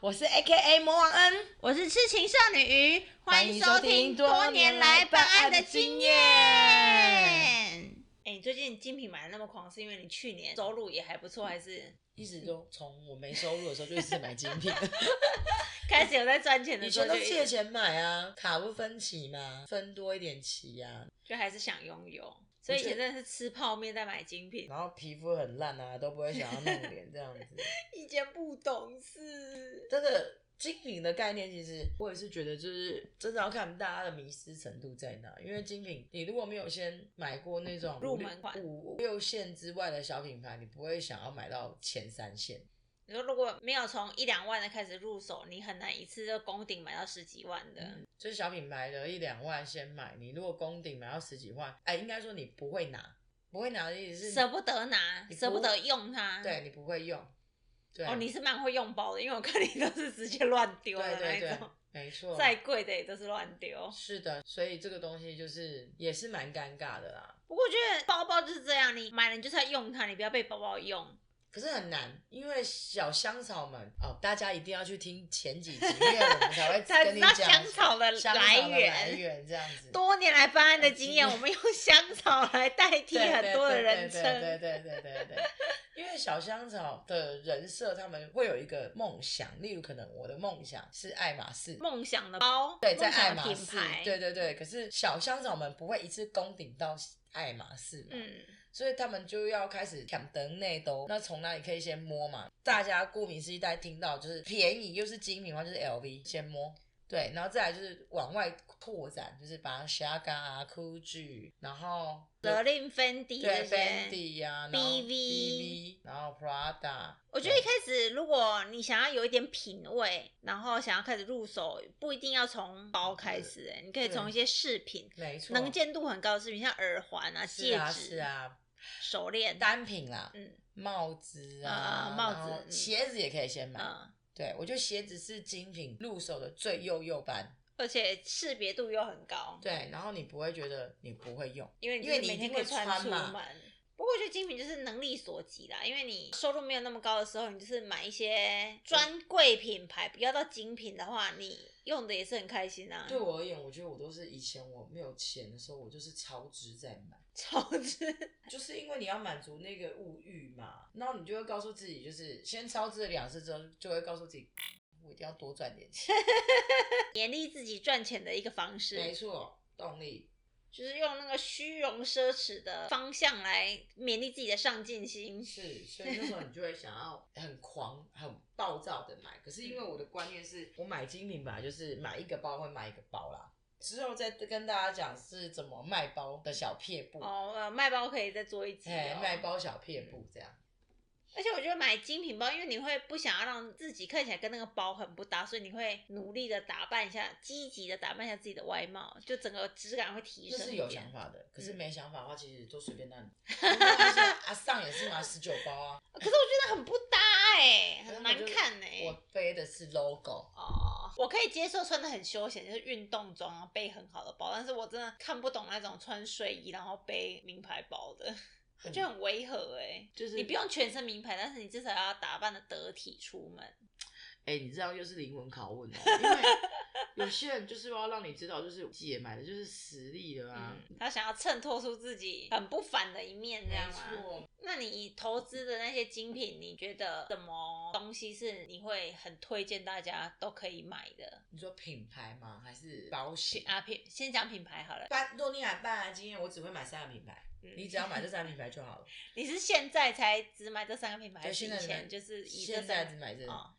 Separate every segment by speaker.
Speaker 1: 我是 A K A 魔王恩，
Speaker 2: 我是痴情少女鱼，欢迎收
Speaker 1: 听
Speaker 2: 听
Speaker 1: 多
Speaker 2: 多年
Speaker 1: 年来
Speaker 2: 来办案
Speaker 1: 的
Speaker 2: 的经验。
Speaker 1: 经验
Speaker 2: 哎、你最近精品买的那么狂，是因为你去年收入也还不错，还是？
Speaker 1: 一直都从我没收入的时候就一直买精品，
Speaker 2: 开始有在赚钱的时候以
Speaker 1: 前都借钱买啊，卡不分期嘛，分多一点期啊，
Speaker 2: 就还是想拥有，所以以前真的是吃泡面再买精品，
Speaker 1: 然后皮肤很烂啊，都不会想要弄脸这样子。
Speaker 2: 以前不懂事。
Speaker 1: 这个精品的概念，其实我也是觉得，就是真的要看大家的迷失程度在哪。因为精品，你如果没有先买过那种
Speaker 2: 入门款
Speaker 1: 五六线之外的小品牌，你不会想要买到前三线。
Speaker 2: 你说如果没有从一两万的开始入手，你很难一次就攻顶买到十几万的。
Speaker 1: 就是小品牌的一两万先买，你如果攻顶买到十几万，哎，应该说你不会拿，不会拿的意思是
Speaker 2: 舍不得拿，舍不得用它。
Speaker 1: 对你不会用。对，
Speaker 2: 哦，你是蛮会用包的，因为我看你都是直接乱丢的那
Speaker 1: 对对对
Speaker 2: 一种，，
Speaker 1: 没错，
Speaker 2: 再贵的也都是乱丢。
Speaker 1: 是的，所以这个东西就是也是蛮尴尬的啦。
Speaker 2: 不过我觉得包包就是这样，你买了你就是要用它，你不要被包包用。
Speaker 1: 可是很难，因为小香草们哦，大家一定要去听前几集，因为我们才会
Speaker 2: 才知道
Speaker 1: 跟你讲
Speaker 2: 香草的来
Speaker 1: 源来
Speaker 2: 源。
Speaker 1: 源这样子。
Speaker 2: 多年来办案的经验，我们用香草来代替很多的人
Speaker 1: 对对对
Speaker 2: 称。
Speaker 1: 对对对对对，因为小香草的人设，他们会有一个梦想，例如可能我的梦想是爱马仕。
Speaker 2: 梦想的包，
Speaker 1: 对，在爱马仕
Speaker 2: 牌，，
Speaker 1: 对对对。可是小香草们不会一次攻顶到爱马仕嘛，
Speaker 2: 嗯，
Speaker 1: 所以他们就要开始抢等内兜。那从哪里可以先摸嘛？大家顾名思义，大家听到就是便宜又是精品的话，就是 LV 先摸。对，然后再来就是往外拓展，就是把 Shaga 啊、Gucci，然后
Speaker 2: 责令 Fendi
Speaker 1: 对
Speaker 2: 这些。
Speaker 1: Fendi 呀、然后
Speaker 2: BV
Speaker 1: BV，然后 Prada。
Speaker 2: 我觉得一开始，如果你想要有一点品味，然后想要开始入手，不一定要从包开始、哎，你可以从一些饰品，
Speaker 1: 没错，
Speaker 2: 能见度很高的饰品，像耳环啊、
Speaker 1: 是啊
Speaker 2: 戒指、
Speaker 1: 是啊，
Speaker 2: 手链，
Speaker 1: 单品啦，
Speaker 2: 嗯
Speaker 1: 帽子
Speaker 2: 啊
Speaker 1: 啊，
Speaker 2: 帽子
Speaker 1: 鞋子也可以先买。
Speaker 2: 嗯，
Speaker 1: 对，我觉得鞋子是精品入手的最幼幼班。
Speaker 2: 而且识别度又很高，
Speaker 1: 对，然后你不会觉得你不会用，
Speaker 2: 因为你
Speaker 1: 因为你一定会
Speaker 2: 穿出门。不过我觉得精品就是能力所及啦，因为你收入没有那么高的时候，你就是买一些专柜品牌，不要到精品的话，你用的也是很开心啊。
Speaker 1: 对我而言，我觉得我都是以前我没有钱的时候，我就是超值在买，
Speaker 2: 超值，
Speaker 1: 就是因为你要满足那个物欲嘛，然后你就会告诉自己，就是先超支了两次之后，就会告诉自己，我一定要多赚点钱。
Speaker 2: 勉励自己赚钱的一个方式。
Speaker 1: 没错，动力。
Speaker 2: 就是用那个虚荣奢侈的方向来勉励自己的上进心。
Speaker 1: 是，所以那时候你就会想要很狂、很暴躁的买。可是因为我的观念是我买精品本来就是买一个包会买一个包啦。之后再跟大家讲是怎么卖包的小撇步，
Speaker 2: 哦，呃，卖包可以再做一集、
Speaker 1: 哎、
Speaker 2: 哦。
Speaker 1: 卖包小撇步这样。
Speaker 2: 而且我觉得买精品包，因为你会不想要让自己看起来跟那个包很不搭，所以你会努力的打扮一下，积极的打扮一下自己的外貌，就整个质感会提
Speaker 1: 这是有
Speaker 2: 升一点
Speaker 1: 想。法的，可是
Speaker 2: 嗯
Speaker 1: 没想法的话，其实都随便让你。阿上也是买十九包啊，
Speaker 2: 可是我觉得很不搭哎、很难看哎、
Speaker 1: 我背的是 logo，
Speaker 2: 哦，我可以接受穿的很休闲，就是运动装啊，背很好的包，但是我真的看不懂那种穿睡衣然后背名牌包的，我觉得很违和哎、
Speaker 1: 就是
Speaker 2: 你不用全身名牌，但是你至少要打扮的得体出门。
Speaker 1: 哎、你这样又是灵魂拷问哦，因为有些人就是要让你知道，就是姐买的就是实力的啊。
Speaker 2: 嗯，他想要衬托出自己很不凡的一面，这样
Speaker 1: 没
Speaker 2: 吗？
Speaker 1: 错，
Speaker 2: 那你投资的那些精品，你觉得什么东西是你会很推荐大家都可以买的？
Speaker 1: 你说品牌吗？还是保险？
Speaker 2: 啊品先讲品牌好了，
Speaker 1: 办若你来办案经验，我只会买三个品牌，
Speaker 2: 嗯
Speaker 1: 你只要买这三个品牌就好了。
Speaker 2: 你是现在才只买这三个品牌，还是以前就是以这
Speaker 1: 现在
Speaker 2: 三
Speaker 1: 只买这
Speaker 2: 哦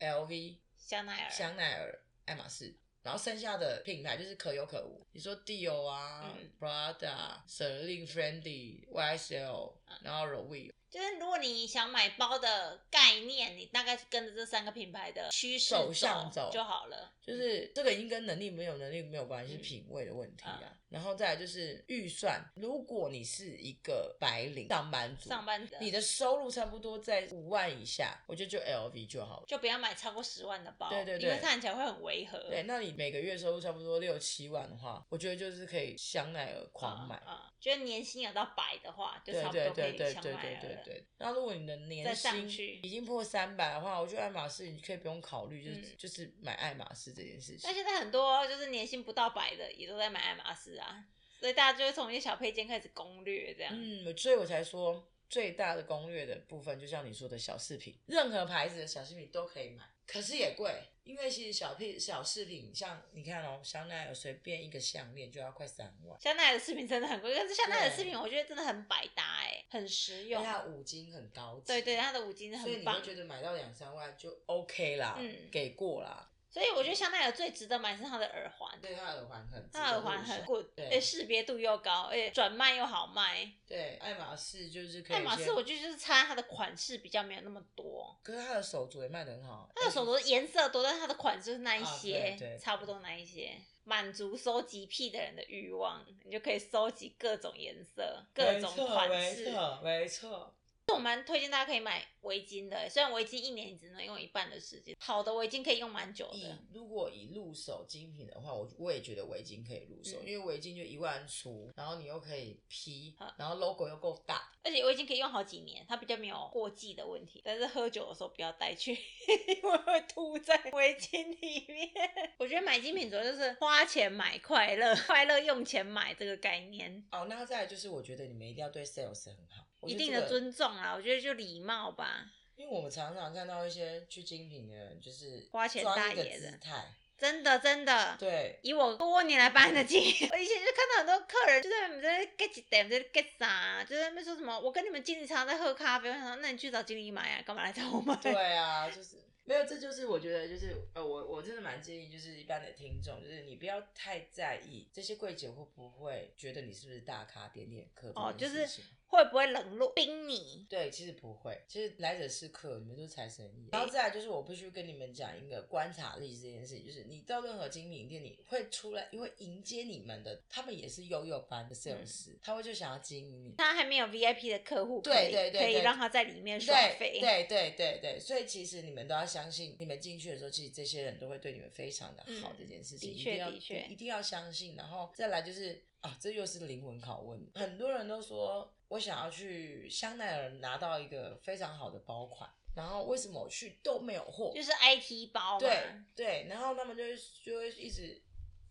Speaker 1: LV、
Speaker 2: 香奈儿，
Speaker 1: 香奈儿、爱马仕，然后剩下的品牌就是可有可无。你说 Dior 啊、
Speaker 2: 嗯
Speaker 1: Prada、Celine Friendly、YSL，然后 Rowe，
Speaker 2: 就是如果你想买包的概念，你大概是跟着这三个品牌的趋势
Speaker 1: 走向走
Speaker 2: 就好了。
Speaker 1: 就是这个已经跟能力没有能力没有关系，品味的问题啊。
Speaker 2: 啊
Speaker 1: 然后再来就是预算，如果你是一个白领上班族，
Speaker 2: 上班的
Speaker 1: 你的收入差不多在五万以下，我觉得就 LV 就好了。
Speaker 2: 就不要买超过十万的包，
Speaker 1: 对对对
Speaker 2: 因为看起来会很违和。
Speaker 1: 对，那你每个月收入差不多六七万的话，我觉得就是可以香奈儿狂买。
Speaker 2: 啊、嗯，就是年薪有到百的话，就
Speaker 1: 对
Speaker 2: 差不多可以
Speaker 1: 对对对
Speaker 2: 香奈儿
Speaker 1: 对对对
Speaker 2: 了。了。
Speaker 1: 对，然后如果你的年薪已经破三百的话，我觉得爱马仕你可以不用考虑，就是、
Speaker 2: 嗯
Speaker 1: 就是买爱马仕这件事情
Speaker 2: 但。现在很多就是年薪不到百的，也都在买爱马仕啊，所以大家就会从一些小配件开始攻略这样。
Speaker 1: 嗯，所以我才说最大的攻略的部分，就像你说的小饰品，任何牌子的小饰品都可以买，可是也贵，因为其实小配小饰品，像你看哦，香奈儿随便一个项链就要快三万，
Speaker 2: 香奈儿的饰品真的很贵，但是香奈儿的
Speaker 1: 对
Speaker 2: 饰品我觉得真的很百搭哎、很实用。
Speaker 1: 它五金很高级，
Speaker 2: 对对，它的五金很棒
Speaker 1: 所以你会，觉得买到两三万就 OK 啦，
Speaker 2: 嗯
Speaker 1: 给过啦，
Speaker 2: 所以我觉得香奈儿最值得买是它的耳环，
Speaker 1: 对，它的耳环很
Speaker 2: 它的耳环很 good，
Speaker 1: 对
Speaker 2: 识别度又高，而且转卖又好卖。
Speaker 1: 对，爱马仕就是可以
Speaker 2: 爱马仕我觉得就是差它的款式比较没有那么多，
Speaker 1: 可是它的手镯也卖的很好，
Speaker 2: 它的手镯颜色多，但是它的款式就是那一
Speaker 1: 啊
Speaker 2: 些，
Speaker 1: 对对
Speaker 2: 差不多那一些，满足收集癖的人的欲望，你就可以收集各种颜色、各种款式。
Speaker 1: 没错，没错。
Speaker 2: 我蛮推荐大家可以买围巾的，虽然围巾一年只能用一半的时间，好的围巾可以用蛮久
Speaker 1: 以
Speaker 2: 的。
Speaker 1: 如果以入手精品的话，我我也觉得围巾可以入手，
Speaker 2: 嗯
Speaker 1: 因为围巾就一万出，然后你又可以披，然后 logo 又够大，
Speaker 2: 而且围巾可以用好几年，它比较没有过季的问题。但是喝酒的时候不要带去，因为会吐在围巾里面。我觉得买精品主要就是花钱买快乐，快乐用钱买这个概念，
Speaker 1: 哦，那再来就是我觉得你们一定要对 sales 很好，我
Speaker 2: 一定的尊重啦。我觉得就礼貌吧。
Speaker 1: 因为我们常常看到一些去精品的人，就是
Speaker 2: 花钱大爷的
Speaker 1: 姿态，
Speaker 2: 真的真的。
Speaker 1: 对，
Speaker 2: 以我多年来办的经验，我以前就看到很多客人就在那边在 get 一点，在 get 啥，就在那边说什么，我跟你们经理常常在喝咖啡，我想说，那你去找经理买啊，干嘛来找我买？
Speaker 1: 对啊，就是没有，这就是我觉得就是呃，我我真的蛮建议，就是一般的听众，就是你不要太在意这些柜姐会不会觉得你是不是大咖点点客
Speaker 2: 哦就是会不会冷落冰你？
Speaker 1: 对，其实不会，其实来者是客，你们都是财神爷。然后再来就是，我必须跟你们讲一个观察力这件事情，就是你到任何精品店，你会出来，因为迎接你们的，他们也是悠悠班的 sales，、他会就想要经营你。
Speaker 2: 他还没有 VIP 的客户
Speaker 1: 对对对对
Speaker 2: 可以让他在里面刷
Speaker 1: 对
Speaker 2: 费。
Speaker 1: 对对对对，所以其实你们都要相信，你们进去的时候，其实这些人都会对你们非常的好，
Speaker 2: 嗯
Speaker 1: 这件事情
Speaker 2: 的确
Speaker 1: 一定要
Speaker 2: 的确
Speaker 1: 一定要相信。然后再来就是啊，这又是灵魂拷问，很多人都说我想要去香奈儿拿到一个非常好的包款，然后为什么我去都没有货？
Speaker 2: 就是 IT 包嘛。
Speaker 1: 对对，然后他们就会就会一直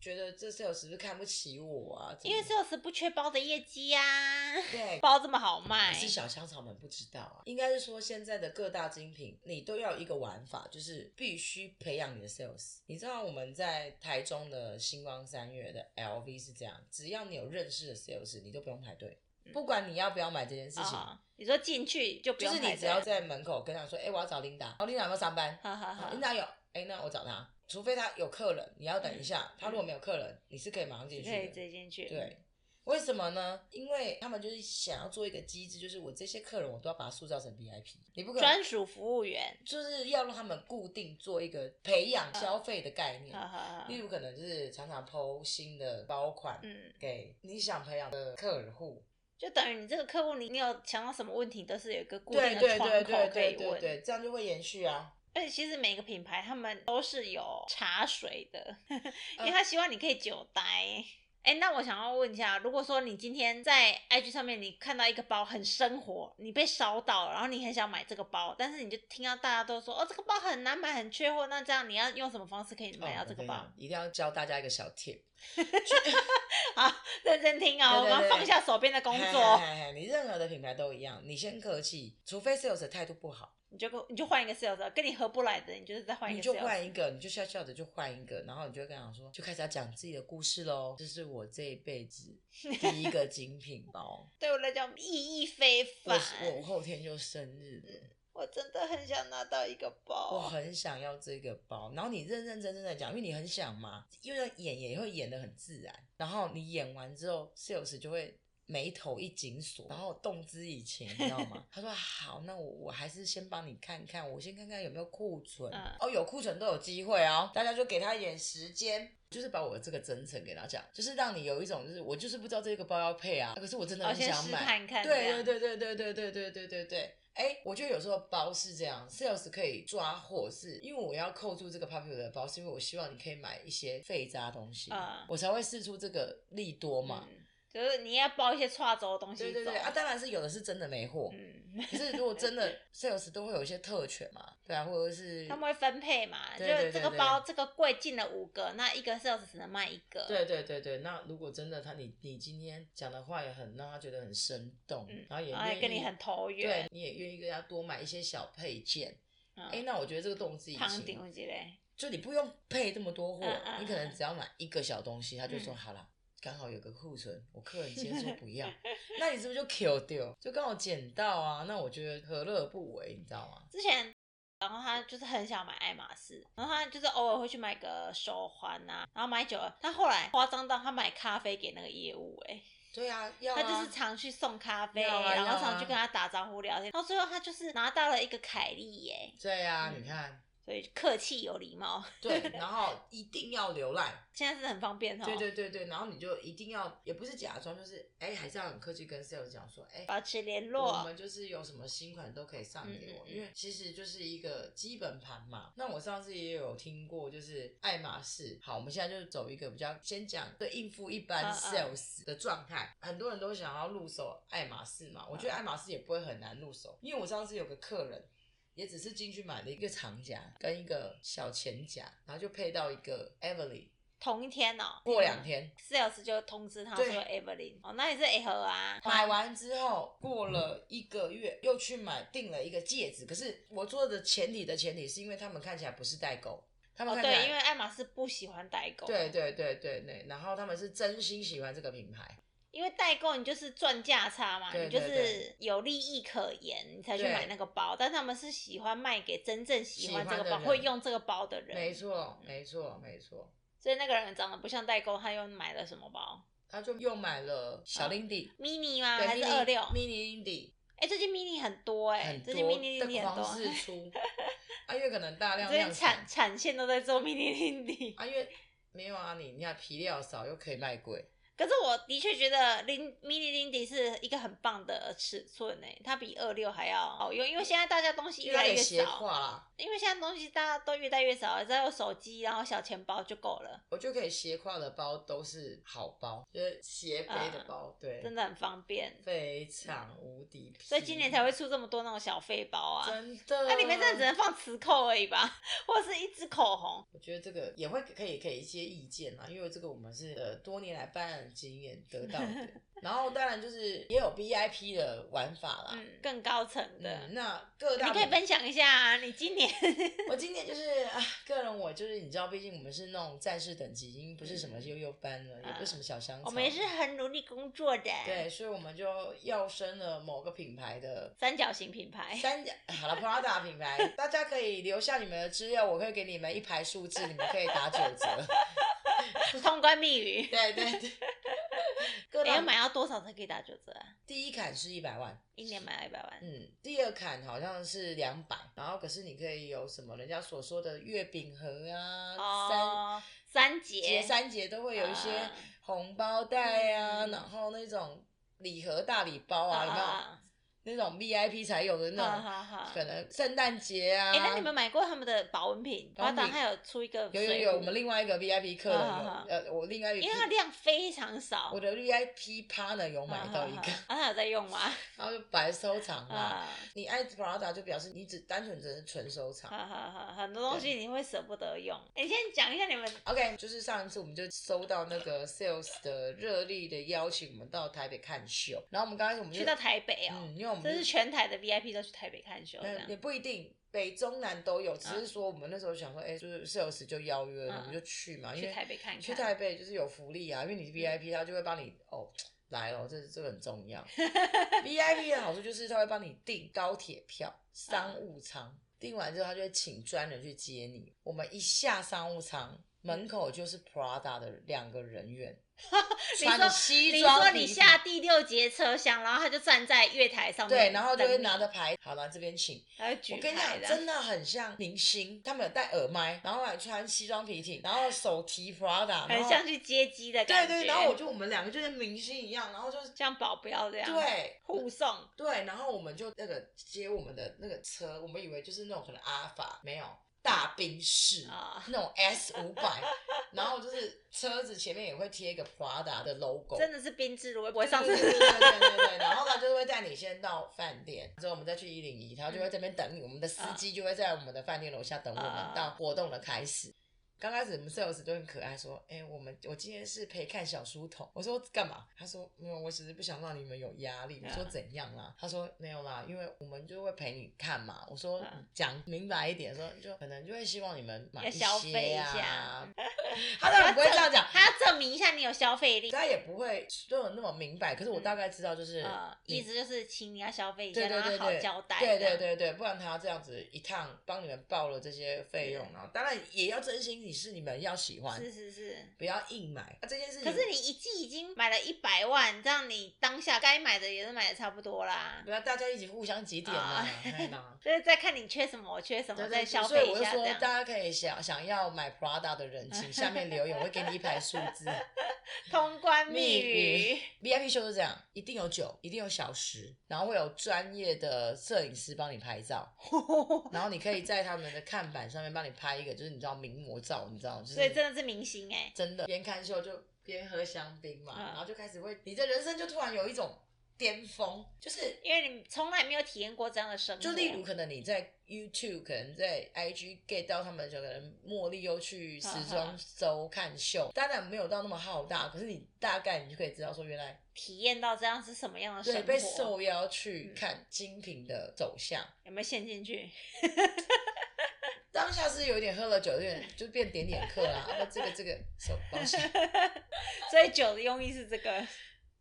Speaker 1: 觉得这 sales 是不是看不起我啊？怎么
Speaker 2: 因为 sales 不缺包的业绩呀、
Speaker 1: 对
Speaker 2: 包这么好卖
Speaker 1: 可，是小香草们不知道啊，应该是说现在的各大精品，你都要有一个玩法，就是必须培养你的 sales。你知道我们在台中的星光三月的 LV 是这样，只要你有认识的 sales，你都不用排队，不管你要不要买这件事情。
Speaker 2: 啊你说进去就不
Speaker 1: 就是
Speaker 2: 用排队
Speaker 1: 你只要在门口跟他说，哎、我要找琳达，哦，琳达有没有上班？
Speaker 2: 好好好
Speaker 1: 琳达有，哎、那我找他，除非他有客人，你要等一下。他如果没有客人，你是可以马上进去
Speaker 2: 可以
Speaker 1: 的。
Speaker 2: 直接进去。
Speaker 1: 对，为什么呢？因为他们就是想要做一个机制，就是我这些客人我都要把它塑造成 VIP，你不可能
Speaker 2: 专属服务员。
Speaker 1: 就是要让他们固定做一个培养消费的概念。例。如可能就是常常抛新的包款
Speaker 2: 嗯，
Speaker 1: 给你想培养的客户。
Speaker 2: 就等于你这个客户，你你有想到什么问题，都是有一个固定的
Speaker 1: 对对
Speaker 2: 窗口可
Speaker 1: 对对
Speaker 2: 以问。
Speaker 1: 对对，这样就会延续啊。
Speaker 2: 而且其实每个品牌他们都是有茶水的，
Speaker 1: 嗯
Speaker 2: 因为他希望你可以久待。哎、那我想要问一下，如果说你今天在 IG 上面你看到一个包很生活，你被烧到，然后你很想买这个包，但是你就听到大家都说哦这个包很难买，很缺货，那这样你要用什么方式可以买到这个包？
Speaker 1: 一定要教大家一个小 tip。
Speaker 2: 好，认真听啊、我们放下手边的工作，
Speaker 1: 你任何的品牌都一样，你先客气，除非 sales 态度不好，
Speaker 2: 你就跟你就换一个 sales，跟你合不来的，你就是再换一个
Speaker 1: 你就。换一个，你就笑笑的就换一个，然后你就会跟他讲说，就开始要讲自己的故事喽。这是我这一辈子 第一个精品包，
Speaker 2: 对我来讲意义非
Speaker 1: 我
Speaker 2: 凡。
Speaker 1: 我后天就生日了，
Speaker 2: 我真的很想拿到一个包。
Speaker 1: 我很想要这个包。然后你认认真真的讲，因为你很想嘛，因为演也会演的很自然。然后你演完之后，sales 就会。眉头一紧锁，然后动之以情，你知道吗？他说好，那我我还是先帮你看看，我先看看有没有库存。
Speaker 2: 嗯
Speaker 1: 哦，有库存都有机会哦，大家就给他一点时间，就是把我这个真诚给他讲，就是让你有一种就是我就是不知道这个包要配啊，可是我真的很想买。
Speaker 2: 看看。
Speaker 1: 对对。对对对对对对对对对。哎，我觉得有时候包是这样，sales 可以抓货，是因为我要扣住这个 popular 的包，是因为我希望你可以买一些废渣东西，
Speaker 2: 啊
Speaker 1: 我才会试出这个利多嘛。
Speaker 2: 嗯就是你要包一些跨州的东西走
Speaker 1: 对对对啊，当然是有的是真的没货，
Speaker 2: 嗯，
Speaker 1: 可是如果真的 sales 都会有一些特权嘛，对啊，或者是
Speaker 2: 他们会分配嘛，就
Speaker 1: 对对
Speaker 2: 是这个包这个柜进了五个，那一个 sales 只能卖一个。
Speaker 1: 对对对对，那如果真的他你你今天讲的话也很让他觉得很生动，
Speaker 2: 嗯
Speaker 1: 然后也愿意
Speaker 2: 跟你很投缘对，，
Speaker 1: 你也愿意跟他多买一些小配件，哎、
Speaker 2: 嗯，
Speaker 1: 那我觉得这个动自己
Speaker 2: 胖
Speaker 1: 行
Speaker 2: 顶之类，
Speaker 1: 就你不用配这么多货，
Speaker 2: 嗯嗯
Speaker 1: 你可能只要买一个小东西，他就说
Speaker 2: 嗯
Speaker 1: 好了。刚好有个库存，我 客人今天说不要，那你是不是就 Q 掉？就刚好捡到啊，那我觉得何乐而不为，你知道吗？
Speaker 2: 之前。然后他就是很想买爱马仕，然后他就是偶尔会去买个手环啊、然后买久了，他后来夸张到他买咖啡给那个业务、哎，
Speaker 1: 对啊，要啊
Speaker 2: 他就是常去送咖啡，
Speaker 1: 啊
Speaker 2: 然后常去跟他打招呼聊天，到最后他就是拿到了一个凯莉耶，
Speaker 1: 对啊，
Speaker 2: 嗯
Speaker 1: 你看，
Speaker 2: 所以客气有礼貌，
Speaker 1: 对，然后一定要浏览，
Speaker 2: 现在是很方便哦。
Speaker 1: 对对对对，然后你就一定要，也不是假装，就是哎，还是要很客气跟 sales 讲说，哎，
Speaker 2: 保持联络
Speaker 1: 我
Speaker 2: 络。
Speaker 1: 们就是有什么新款都可以上给我，
Speaker 2: 嗯嗯嗯
Speaker 1: 因为其实就是一个基本盘嘛。那我上次也有听过，就是爱马仕。好，我们现在就走一个比较先讲对应付一般 sales 的状态。很多人都想要入手爱马仕嘛，我觉得爱马仕也不会很难入手，因为我上次有个客人。也只是进去买了一个长夹跟一个小前夹，然后就配到一个 Evelyn。
Speaker 2: 同一天哦，
Speaker 1: 过两天
Speaker 2: ，sales 就通知他说
Speaker 1: 对。
Speaker 2: Evelyn，哦，那也是 A 盒啊，
Speaker 1: 买完之后，过了一个月，又去买订了一个戒指。可是我做的前提的前提是因为他们看起来不是代购，他们
Speaker 2: 哦，
Speaker 1: 看起来、
Speaker 2: 对，因为爱马仕不喜欢代购，
Speaker 1: 对，对对对对，然后他们是真心喜欢这个品牌，
Speaker 2: 因为代购你就是赚价差嘛，
Speaker 1: 对
Speaker 2: 你就是有利益可言，你才去
Speaker 1: 对
Speaker 2: 买那个包，但他们是喜欢卖给真正喜欢这个包、会用这个包的人，
Speaker 1: 没错没错没错。
Speaker 2: 所以那个人长得不像代购，他又买了什么包
Speaker 1: 他就又买了小
Speaker 2: 哦
Speaker 1: Lindy，、
Speaker 2: ？mini 吗？
Speaker 1: 对
Speaker 2: 还是二六
Speaker 1: ？mini Lindy
Speaker 2: 哎、最近 mini 很多哎、
Speaker 1: 很
Speaker 2: 最近 mini
Speaker 1: 的
Speaker 2: Lindy 很
Speaker 1: 狂
Speaker 2: 多，
Speaker 1: 啊，因为可能大量
Speaker 2: 产，
Speaker 1: 产
Speaker 2: 线都在做 mini Lindy。
Speaker 1: 啊，因为没有啊，你你看皮料少又可以卖贵，
Speaker 2: 可是我的确觉得零 mini Lindy 是一个很棒的尺寸诶，它比二六还要好用，因为现在大家东西越来越少，因为现在东西大家都越带越少，只要有手机，然后小钱包就够了，
Speaker 1: 我就可以斜挎的包都是好包，就是斜背的包，对，
Speaker 2: 嗯真的很方便。
Speaker 1: 非常无敌。
Speaker 2: 所以今年才会出这么多那种小费包啊，
Speaker 1: 真的，
Speaker 2: 那里面真的只能放磁扣而已吧，或者是一支口红。
Speaker 1: 我觉得这个也会可以给一些意见啊，因为这个我们是呃多年来办案经验得到的。然后当然就是也有 VIP 的玩法啦。
Speaker 2: 嗯，更高层的。
Speaker 1: 嗯，那各大
Speaker 2: 你可以分享一下啊，你今年
Speaker 1: 我今年就是啊，个人我就是你知道，毕竟我们是那种战士等级，已经不是什么悠悠班了，也不是什么小香
Speaker 2: 我们也是很努力工作的，
Speaker 1: 对，所以我们就要升了某个品牌的
Speaker 2: 三角形品牌。
Speaker 1: 三角好了，Prada 品牌，大家可以留下你们的资料，我可以给你们一排数字，你们可以打九折。
Speaker 2: 通关密语。
Speaker 1: 对对对，各
Speaker 2: 你要
Speaker 1: 大
Speaker 2: 买到多少才可以打九折啊？
Speaker 1: 第一砍是一百万，
Speaker 2: 一年买到一百万。
Speaker 1: 嗯，第二砍好像是两百，然后可是你可以有什么人家所说的月饼盒啊，
Speaker 2: 哦，三
Speaker 1: 三
Speaker 2: 节
Speaker 1: 节三节都会有一些
Speaker 2: 啊
Speaker 1: 红包袋啊，
Speaker 2: 嗯
Speaker 1: 然后那种礼盒大礼包？啊那种 VIP 才有的那种。可能圣诞节啊。
Speaker 2: 哎，那你们买过他们的保温瓶？然后它有出一个
Speaker 1: 有有有，我们另外一个 VIP 客人有，呃，我另外一个
Speaker 2: 因为它量非常少。
Speaker 1: 我的 VIP partner 有买到一个，
Speaker 2: 啊，他有在用吗？
Speaker 1: 然后就白收藏嘛。
Speaker 2: 啊，
Speaker 1: 你爱 Prada 就表示你只单纯只是纯收藏。
Speaker 2: 很多东西你会舍不得用。哎，先讲一下你们
Speaker 1: OK，就是上一次我们就收到那个 Sales 的热力的邀请，我们到台北看秀。然后我们刚开始我们就
Speaker 2: 去到台北哦，
Speaker 1: 嗯，因为我们
Speaker 2: 这
Speaker 1: 是
Speaker 2: 全台的 VIP 都去台北看秀，
Speaker 1: 也不一定，北中南都有，只是说我们那时候想说，哎、就是 Sales 就邀约了，
Speaker 2: 嗯
Speaker 1: 我们就去嘛，因
Speaker 2: 去
Speaker 1: 为
Speaker 2: 台北看看。
Speaker 1: 去台北就是有福利啊，因为你是 VIP，他就会帮你哦。来了，这这个很重要。VIP 的好处就是他会帮你订高铁票、商务舱，订完之后他就会请专人去接你。我们一下商务舱，门口就是 Prada 的两个人员，
Speaker 2: 你
Speaker 1: 穿着
Speaker 2: 说
Speaker 1: 西装你
Speaker 2: 说你下第六节车厢，然后他就站在月台上面，
Speaker 1: 对，然后就会拿着，牌，好了，这边请。我跟你讲，真的很像明星，他们有戴耳麦，然后还穿西装笔挺，然后手提 Prada，
Speaker 2: 很像去接机的感觉。
Speaker 1: 对对，然后我就我们两个就像明星一样，然后就是
Speaker 2: 像保镖这样，，
Speaker 1: 对
Speaker 2: 护送。
Speaker 1: 对，然后我们就那个接我们的那个车，我们以为就是那种可能阿法，没有大宾士。
Speaker 2: 啊，
Speaker 1: 那种 S 五百，然后就是车子前面也会贴一个 Prada 的 logo，
Speaker 2: 真的是宾至如归，不会上车
Speaker 1: 对对对对然后他就会带你先到饭店，之后我们再去一零一，他就会这边等你，我们的司机就会在我们的饭店楼下等我们
Speaker 2: 啊
Speaker 1: 到活动的开始。刚开始我们 sales 都很可爱，说：“哎、我们我今天是陪看小书童。”我说：“干嘛？”他说：“没有，我只是不想让你们有压力。”我说：“
Speaker 2: 啊
Speaker 1: 怎样啦？”他说：“没有啦，因为我们就会陪你看嘛。”我说
Speaker 2: 啊：“
Speaker 1: 讲明白一点，说就可能就会希望你们买
Speaker 2: 消费一下。”
Speaker 1: 他当然不会这样讲，
Speaker 2: 他要证明一下你有消费力。
Speaker 1: 他也不会说的那么明白。可是我大概知道，就是
Speaker 2: 呃，意思就是请你要消费一下，
Speaker 1: 对对，
Speaker 2: 交代。
Speaker 1: 对对，对对，不然他这样子一趟帮你们报了这些费用，然后当然也要真心你是你们要喜欢，
Speaker 2: 是是是。
Speaker 1: 不要硬买。啊、这件事情，
Speaker 2: 可是你一季已经买了一百万，这样你当下该买的也是买的差不多啦。
Speaker 1: 不要大家一起互相挤点嘛
Speaker 2: 就是在看你缺什么，我缺什么，再消费一下这
Speaker 1: 我就说，大家可以想想要买 Prada 的人，请下面留言，我会给你一排数字。
Speaker 2: 通关密语。
Speaker 1: VIP 秀是这样，一定有酒，一定有小时，然后会有专业的摄影师帮你拍照，然后你可以在他们的看板上面帮你拍一个，就是你知道名模照，你知道，就是
Speaker 2: 所以真的是明星哎、
Speaker 1: 真的边看秀就边喝香槟嘛，
Speaker 2: 嗯
Speaker 1: 然后就开始会，你的人生就突然有一种巅峰，就是
Speaker 2: 因为你从来没有体验过这样的生活。
Speaker 1: 就例如可能你在 YouTube，可能在 IG get 到他们就可能茉莉又去时装周看秀，当然没有到那么浩大，可是你大概你就可以知道说原来
Speaker 2: 体验到这样是什么样的生活，
Speaker 1: 对被受邀去
Speaker 2: 嗯
Speaker 1: 看精品的走向。
Speaker 2: 有没有陷进去？
Speaker 1: 当下是有点喝了酒，有点就变点点客啦。那这个这个什么东西？
Speaker 2: 所以酒的用意是这个，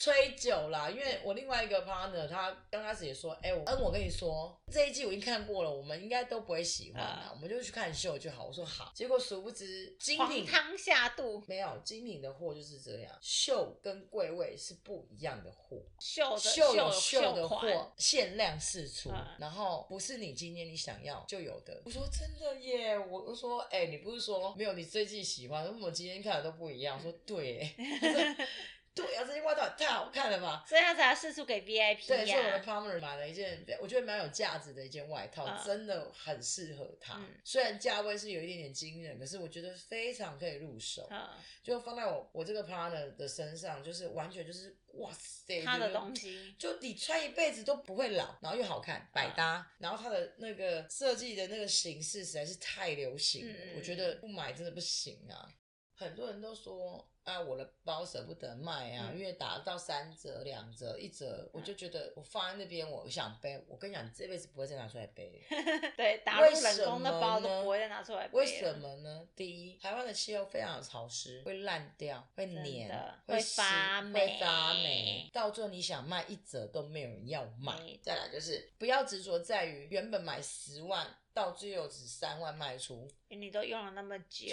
Speaker 1: 吹久了，因为我另外一个 partner 他刚开始也说，哎、我嗯，我跟你说这一季我已经看过了，我们应该都不会喜欢啦，
Speaker 2: 啊
Speaker 1: 我们就去看秀就好。我说好，结果殊不知精品
Speaker 2: 汤下肚，
Speaker 1: 没有精品的货就是这样，秀跟柜位是不一样的货。
Speaker 2: 秀的
Speaker 1: 秀有
Speaker 2: 秀
Speaker 1: 秀的货，限量释出，
Speaker 2: 嗯
Speaker 1: 然后不是你今天你想要就有的。我说真的耶，我我说哎、你不是说没有你这季喜欢，我们今天看的都不一样。我说对 对啊，这件外套也太好看了吧。
Speaker 2: 所以他才要试出给 VIP
Speaker 1: 对，所以我的、partner 买了一件我觉得蛮有价值的一件外套，
Speaker 2: 嗯
Speaker 1: 真的很适合他。
Speaker 2: 嗯
Speaker 1: 虽然价位是有一点点惊人，可是我觉得非常可以入手。
Speaker 2: 嗯，
Speaker 1: 就放在我我这个 partner 的身上，就是完全就是哇塞，
Speaker 2: 他的
Speaker 1: 就是
Speaker 2: 东西
Speaker 1: 就你穿一辈子都不会老，然后又好看，百搭，然后它的那个设计的那个形式实在是太流行了，
Speaker 2: 嗯
Speaker 1: 我觉得不买真的不行啊。很多人都说啊，我的包舍不得卖啊，
Speaker 2: 嗯
Speaker 1: 因为打到三折、两折、一折，我就觉得我放在那边，我想背，我跟你讲，你这辈子不会再拿出来背。
Speaker 2: 对打入人工的包都不会再拿出来背
Speaker 1: 为什？么呢？第一，台湾的气候非常的潮湿，会烂掉，会
Speaker 2: 真
Speaker 1: 黏，会
Speaker 2: 会发霉
Speaker 1: 会发霉。到最后你想卖一折都没有人要买。再来就是不要执着在于原本买十万，到最后只三万卖出
Speaker 2: 你都用了那么久。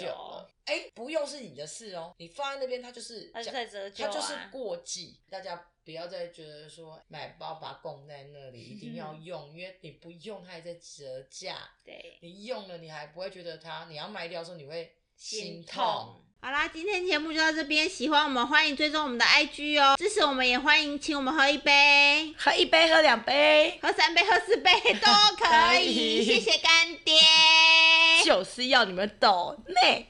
Speaker 1: 哎、不用是你的事哦，你放在那边它就是
Speaker 2: 它就在折旧啊，
Speaker 1: 它就是过季，大家不要再觉得说买包把它供在那里一定要 用，因为你不用它还在折价。
Speaker 2: 对
Speaker 1: 你用了，你还不会觉得它，你要卖掉的时候你会心
Speaker 2: 痛
Speaker 1: 痛。。
Speaker 2: 好啦，今天节目就到这边，喜欢我们欢迎追踪我们的 IG 哦，支持我们也欢迎请我们喝一杯、
Speaker 1: 喝一杯，喝两杯，
Speaker 2: 喝三杯、喝四杯 都可
Speaker 1: 可
Speaker 2: 以，
Speaker 1: 以
Speaker 2: 谢谢干爹。
Speaker 1: 就是要你们抖内。